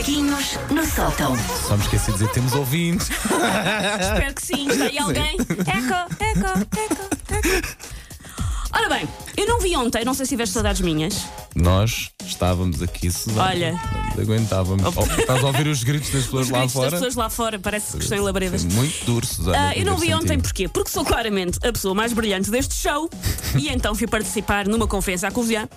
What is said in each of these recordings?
Macaquinhos no sótão. Só me esqueci de dizer temos ouvintes. Espero que sim. Está aí alguém? Eco, eco, eco, eco. Ora bem, eu não vi ontem, não sei se tiveste saudades minhas. Nós estávamos aqui, Susana. Olha. Não aguentávamos. Oh, estás a ouvir os gritos das pessoas Os lá fora? das pessoas lá fora, parece que estão em labaredas. Muito duro, Susana. Ah, eu não vi ontem porquê? Porque sou claramente a pessoa mais brilhante deste show e então fui participar numa conferência à Covilhã.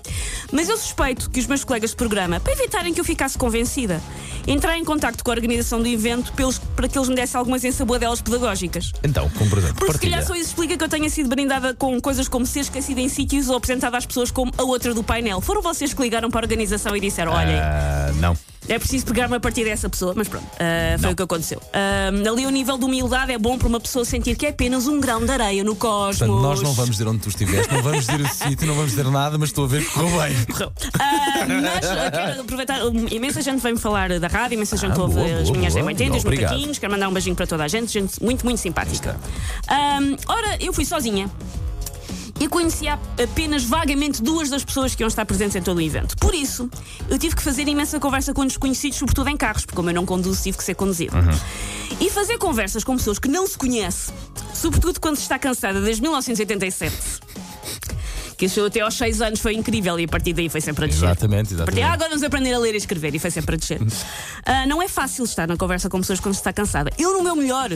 Mas eu suspeito que os meus colegas de programa, para evitarem que eu ficasse convencida, entraram em contacto com a organização do evento pelos- para que eles me dessem algumas ensaboadelas pedagógicas. Então, como por exemplo, Porque se calhar só isso explica que eu tenha sido brindada com coisas como ser esquecida em sítios ou apresentada às pessoas como a outra do painel. Foram vocês que ligaram para a organização e disseram: olhem, Ah, não. É preciso pegar-me a partir dessa pessoa, mas pronto, ah, foi o que aconteceu. Ah, ali o nível de humildade é bom para uma pessoa sentir que é apenas um grão de areia no cosmos. Portanto, nós não vamos dizer onde tu estiveste, não vamos dizer o sítio, não vamos dizer nada, mas estou a ver que correu bem. Correu. Ah, mas quero aproveitar, imensa gente vem-me falar da rádio, imensa gente Ah, ouve boa, as boa, minhas boa. 80 os macaquinhos, quero mandar um beijinho para toda a gente, gente muito, muito simpática. Ah, ora, eu fui sozinha. E conhecia apenas vagamente duas das pessoas que iam estar presentes em todo o evento. Por isso, eu tive que fazer imensa conversa com desconhecidos, sobretudo em carros, porque como eu não conduzo, tive que ser conduzido. E fazer conversas com pessoas que não se conhece, sobretudo quando se está cansada desde 1987. Que isso até aos 6 anos foi incrível e a partir daí foi sempre a descer. Exatamente, exatamente. ah, agora vamos aprender a ler e escrever e foi sempre a descer. Ah, não é fácil estar na conversa com pessoas quando se está cansada. Eu, no meu melhor,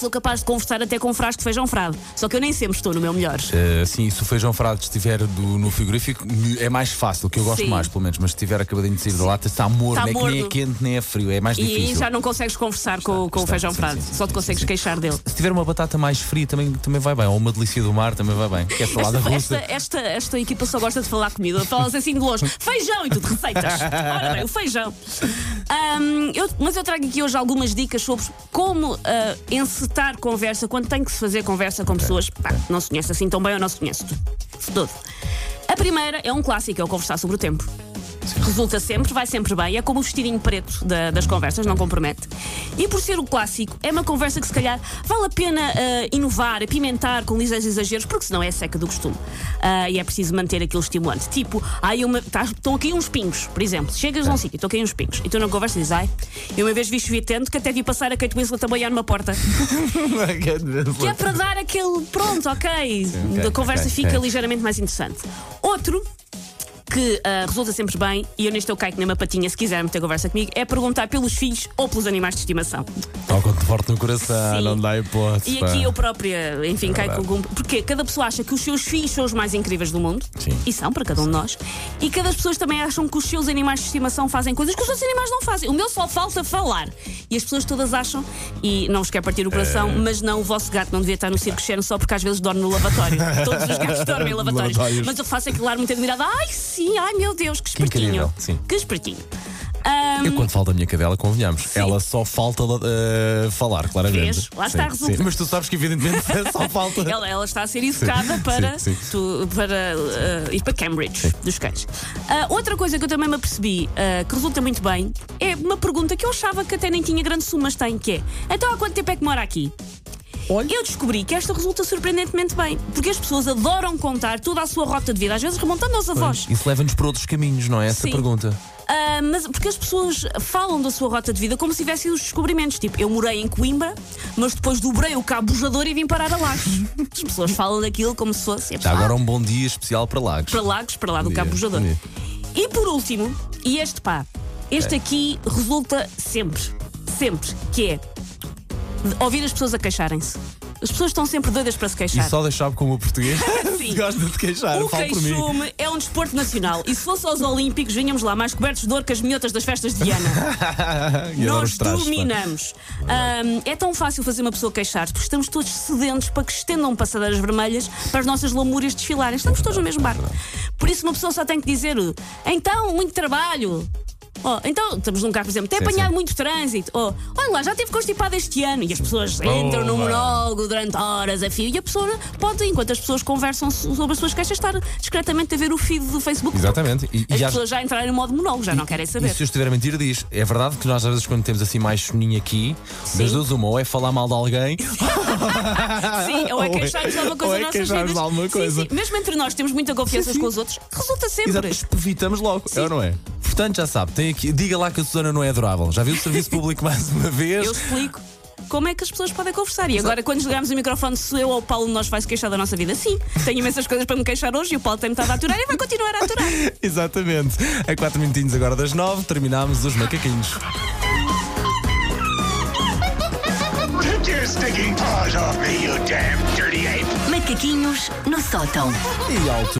sou capaz de conversar até com um frasco de feijão frado. Só que eu nem sempre estou no meu melhor. Uh, sim, se o feijão frado estiver do- no frigorífico, é mais fácil, que eu gosto Sim. mais, pelo menos. Mas se estiver acabadinho de sair da lata, está morno, Está é que nem é quente nem é frio, é mais E difícil. já não consegues conversar com, com o está, feijão sim, frado. sim, Só te consegues queixar dele. Se tiver uma batata mais fria, também, também vai bem. Ou uma delícia do mar, também vai bem. Que é salada Esta, russa. esta, esta, esta equipa só gosta de falar comida. Falas assim de longe. Feijão e tudo, receitas. Ora bem, o feijão. Ahm, eu- mas eu trago aqui hoje algumas dicas sobre como ah, encetar conversa quando tem que se fazer conversa com pessoas pá, que não se conhece assim tão bem ou não se conhece de todo. A primeira é um clássico, é o conversar sobre o tempo. Resulta sempre, vai sempre bem. É como o vestidinho preto da- das conversas, não compromete. E por ser o clássico, é uma conversa que se calhar vale a pena ah, inovar, apimentar com liseiros exageros, porque senão é seca do costume. Ah, e é preciso manter aquilo estimulante. Tipo, ai, uma, tá- estão aqui uns pingos, por exemplo. Chegas a um sítio, estão aqui uns pingos. E tu na conversa dizes, ai, eu uma vez vi chover tanto que até vi passar a Kate Winslet a boiar numa porta. Que é para dar aquele pronto, ok. ok, a conversa ok, fica ok. ligeiramente mais interessante. Outro que ah, resulta sempre bem, e eu neste eu caio que nem uma patinha se quiser meter conversa comigo, é perguntar pelos filhos ou pelos animais de estimação. Toca-te forte no coração, Sim. não dá hipótese. E aqui eu própria, enfim, caio com algum. Porque cada pessoa acha que os seus filhos são os mais incríveis do mundo. Sim. E são, para cada um de nós. E cada pessoas também acham que os seus animais de estimação fazem coisas que os outros animais não fazem. O meu só falta falar. E as pessoas todas acham, e não vos quer partir o coração, É. mas não, o vosso gato não devia estar no circo Xeno só porque às vezes dorme no lavatório. Todos os gatos dormem em lavatórios. Lavatórios. Mas eu faço aquele ar muito admirado. Ai, sim, ai meu Deus, que espertinho. incrível, sim. Que espertinho. Ahm, Eu, quando falta a minha cadela, convenhamos. Ela só falta uh, falar, claramente. Vês? Lá está, Sim, sim. Mas tu sabes que, evidentemente, só falta. Ela, ela está a ser educada para, sim. tu- para eh, ir para Cambridge dos cães. Ah, outra coisa que eu também me apercebi ah, que resulta muito bem é uma pergunta que eu achava que até nem tinha grande suma, mas tem, que é então há quanto tempo é que mora aqui? Olha. Eu descobri que esta resulta surpreendentemente bem, porque as pessoas adoram contar toda a sua rota de vida, às vezes remontando aos avós. Isso leva-nos por outros caminhos, não é? Essa Sim. pergunta. Ah, mas porque as pessoas falam da sua rota de vida como se tivessem os descobrimentos. Tipo, eu morei em Coimbra, mas depois dobrei o cabo bujador e vim parar a Lagos. As pessoas falam daquilo como se fosse. Já agora um bom dia especial para Lagos. para Lagos, para lá do Cabo Bujador. E por último, e este pá, este aqui resulta sempre, sempre, que é ouvir as pessoas a queixarem-se. As pessoas estão sempre doidas para se E queixar. só deixar como o português Sim. gosta de queixar. O queixume é um desporto nacional. E se fosse aos Olímpicos, vinhamos lá mais cobertos de dor que as minhotas das festas de. E adoro Nós dominamos. Ahm, é tão fácil fazer uma pessoa queixar-se, porque estamos todos sedentos para que estendam passadeiras vermelhas para as nossas lamúrias desfilarem. Estamos todos no mesmo barco. Por isso, uma pessoa só tem que dizer: então, muito trabalho. Oh, então, estamos num carro, por exemplo, tem Sim, apanhado sim. muito trânsito. Oh, olha lá, já teve constipado este ano. E as pessoas entram no Boa. monólogo durante horas a fio. E a pessoa pode, enquanto as pessoas conversam so- sobre as suas queixas, estar discretamente a ver o feed do Facebook. Exatamente. E, As e pessoas já entraram no modo monólogo, já não querem E saber. se eu estiver a mentir, diz. É verdade que nós, às vezes, quando temos assim mais soninho aqui, das duas, uma, ou é falar mal de alguém, Sim, ou é queixar-nos de alguma coisa Ou é queixar-nos de alguma Sim, coisa. sim. Mesmo entre nós temos muita confiança uns com os outros, resulta sempre. exato, evitamos logo. É ou não é? Portanto, já sabe, tem aqui, diga lá que a Susana não é adorável. Já viu o serviço público mais uma vez? Eu explico. Como é que as pessoas podem conversar? E agora, quando desligarmos o microfone, se eu ou o Paulo nós vai se queixar da nossa vida? Sim, tenho imensas coisas para me queixar hoje e o Paulo tem metade a aturar e vai continuar a aturar. Exatamente. A 4 minutinhos agora das 9, terminámos os macaquinhos. Macaquinhos no sótão. E alto.